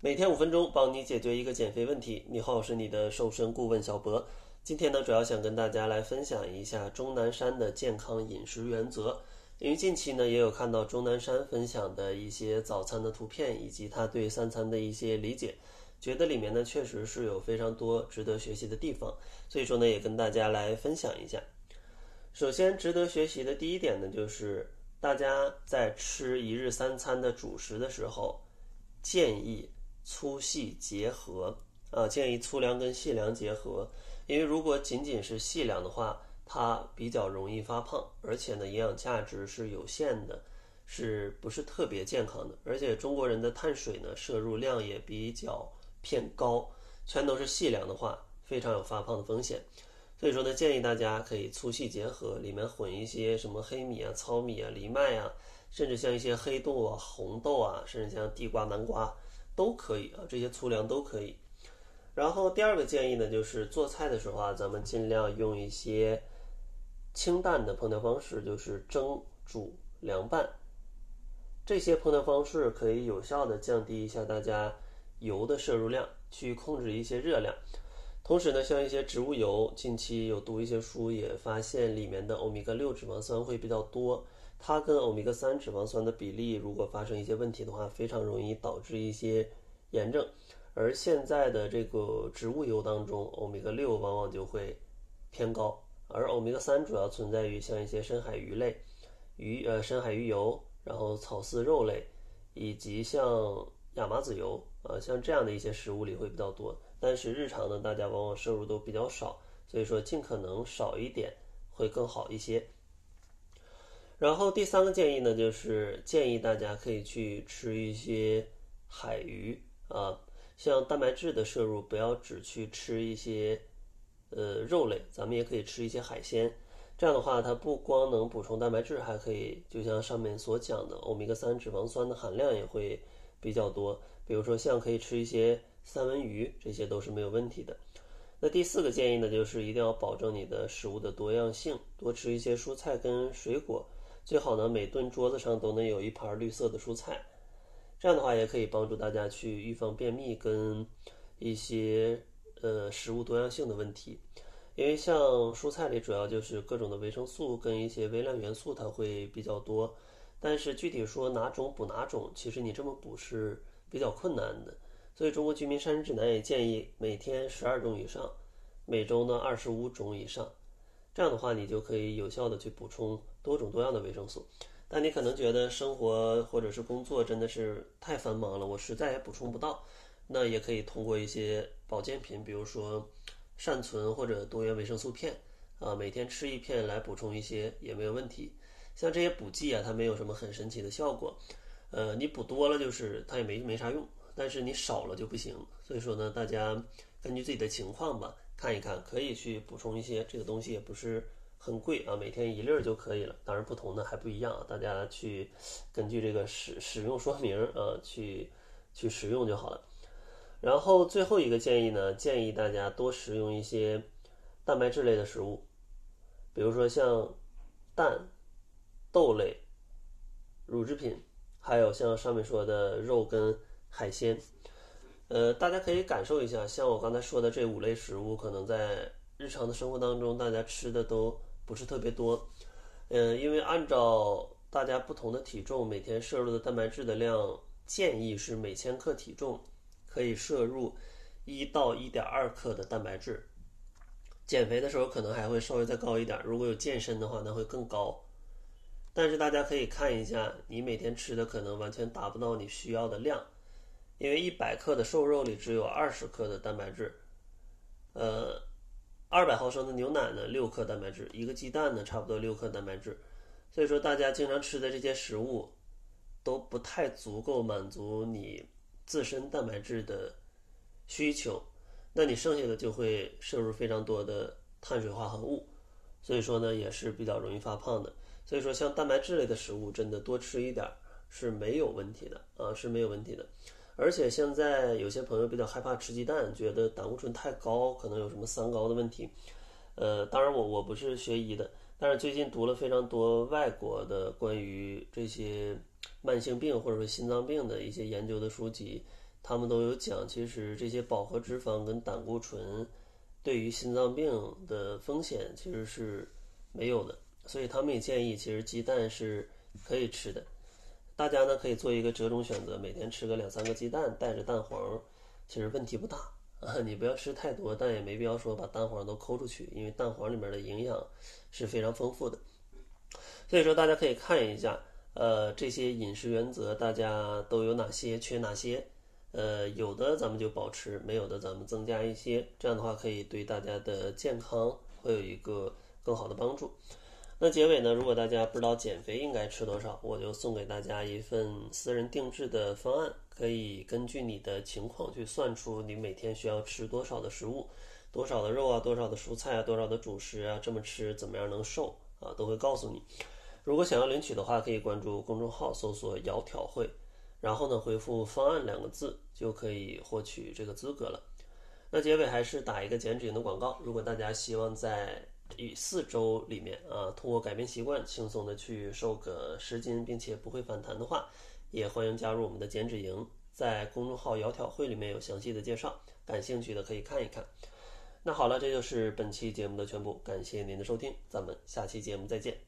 每天五分钟，帮你解决一个减肥问题。你好，我是你的瘦身顾问小博。今天呢，主要想跟大家来分享一下钟南山的健康饮食原则。因为近期呢，也有看到钟南山分享的一些早餐的图片，以及他对三餐的一些理解，觉得里面呢确实是有非常多值得学习的地方。所以说呢，也跟大家来分享一下。首先，值得学习的第一点呢，就是大家在吃一日三餐的主食的时候，建议。粗细结合啊，建议粗粮跟细粮结合，因为如果仅仅是细粮的话，它比较容易发胖，而且呢，营养价值是有限的，是不是特别健康的？而且中国人的碳水呢摄入量也比较偏高，全都是细粮的话，非常有发胖的风险。所以说呢，建议大家可以粗细结合，里面混一些什么黑米啊、糙米啊、藜麦啊，甚至像一些黑豆啊、红豆啊，甚至像地瓜、南瓜。都可以啊，这些粗粮都可以。然后第二个建议呢，就是做菜的时候啊，咱们尽量用一些清淡的烹调方式，就是蒸、煮、凉拌。这些烹调方式可以有效的降低一下大家油的摄入量，去控制一些热量。同时呢，像一些植物油，近期有读一些书也发现里面的欧米伽六脂肪酸会比较多。它跟欧米伽三脂肪酸的比例，如果发生一些问题的话，非常容易导致一些炎症。而现在的这个植物油当中，欧米伽六往往就会偏高，而欧米伽三主要存在于像一些深海鱼类、鱼呃深海鱼油，然后草饲肉类，以及像亚麻籽油啊，像这样的一些食物里会比较多。但是日常呢，大家往往摄入都比较少，所以说尽可能少一点会更好一些。然后第三个建议呢，就是建议大家可以去吃一些海鱼啊，像蛋白质的摄入，不要只去吃一些呃肉类，咱们也可以吃一些海鲜。这样的话，它不光能补充蛋白质，还可以就像上面所讲的，欧米伽三脂肪酸的含量也会比较多。比如说像可以吃一些三文鱼，这些都是没有问题的。那第四个建议呢，就是一定要保证你的食物的多样性，多吃一些蔬菜跟水果。最好呢，每顿桌子上都能有一盘绿色的蔬菜，这样的话也可以帮助大家去预防便秘跟一些呃食物多样性的问题。因为像蔬菜里主要就是各种的维生素跟一些微量元素，它会比较多。但是具体说哪种补哪种，其实你这么补是比较困难的。所以中国居民膳食指南也建议每天十二种以上，每周呢二十五种以上。这样的话，你就可以有效的去补充多种多样的维生素。但你可能觉得生活或者是工作真的是太繁忙了，我实在也补充不到。那也可以通过一些保健品，比如说善存或者多元维生素片啊，每天吃一片来补充一些也没有问题。像这些补剂啊，它没有什么很神奇的效果。呃，你补多了就是它也没没啥用，但是你少了就不行。所以说呢，大家根据自己的情况吧。看一看，可以去补充一些这个东西，也不是很贵啊，每天一粒儿就可以了。当然，不同的还不一样，大家去根据这个使使用说明啊，去去使用就好了。然后最后一个建议呢，建议大家多食用一些蛋白质类的食物，比如说像蛋、豆类、乳制品，还有像上面说的肉跟海鲜。呃，大家可以感受一下，像我刚才说的这五类食物，可能在日常的生活当中，大家吃的都不是特别多。嗯，因为按照大家不同的体重，每天摄入的蛋白质的量，建议是每千克体重可以摄入一到一点二克的蛋白质。减肥的时候可能还会稍微再高一点，如果有健身的话，那会更高。但是大家可以看一下，你每天吃的可能完全达不到你需要的量。因为一百克的瘦肉里只有二十克的蛋白质，呃，二百毫升的牛奶呢六克蛋白质，一个鸡蛋呢差不多六克蛋白质，所以说大家经常吃的这些食物都不太足够满足你自身蛋白质的需求，那你剩下的就会摄入非常多的碳水化合物，所以说呢也是比较容易发胖的。所以说像蛋白质类的食物真的多吃一点是没有问题的啊是没有问题的。而且现在有些朋友比较害怕吃鸡蛋，觉得胆固醇太高，可能有什么三高的问题。呃，当然我我不是学医的，但是最近读了非常多外国的关于这些慢性病或者说心脏病的一些研究的书籍，他们都有讲，其实这些饱和脂肪跟胆固醇对于心脏病的风险其实是没有的，所以他们也建议，其实鸡蛋是可以吃的。大家呢可以做一个折中选择，每天吃个两三个鸡蛋，带着蛋黄，其实问题不大啊。你不要吃太多，但也没必要说把蛋黄都抠出去，因为蛋黄里面的营养是非常丰富的。所以说，大家可以看一下，呃，这些饮食原则大家都有哪些，缺哪些？呃，有的咱们就保持，没有的咱们增加一些，这样的话可以对大家的健康会有一个更好的帮助。那结尾呢，如果大家不知道减肥应该吃多少，我就送给大家一份私人定制的方案，可以根据你的情况去算出你每天需要吃多少的食物，多少的肉啊，多少的蔬菜啊，多少的主食啊，这么吃怎么样能瘦啊，都会告诉你。如果想要领取的话，可以关注公众号，搜索“窈窕会”，然后呢回复“方案”两个字，就可以获取这个资格了。那结尾还是打一个减脂营的广告，如果大家希望在与四周里面啊，通过改变习惯，轻松的去瘦个十斤，并且不会反弹的话，也欢迎加入我们的减脂营，在公众号“窈窕会”里面有详细的介绍，感兴趣的可以看一看。那好了，这就是本期节目的全部，感谢您的收听，咱们下期节目再见。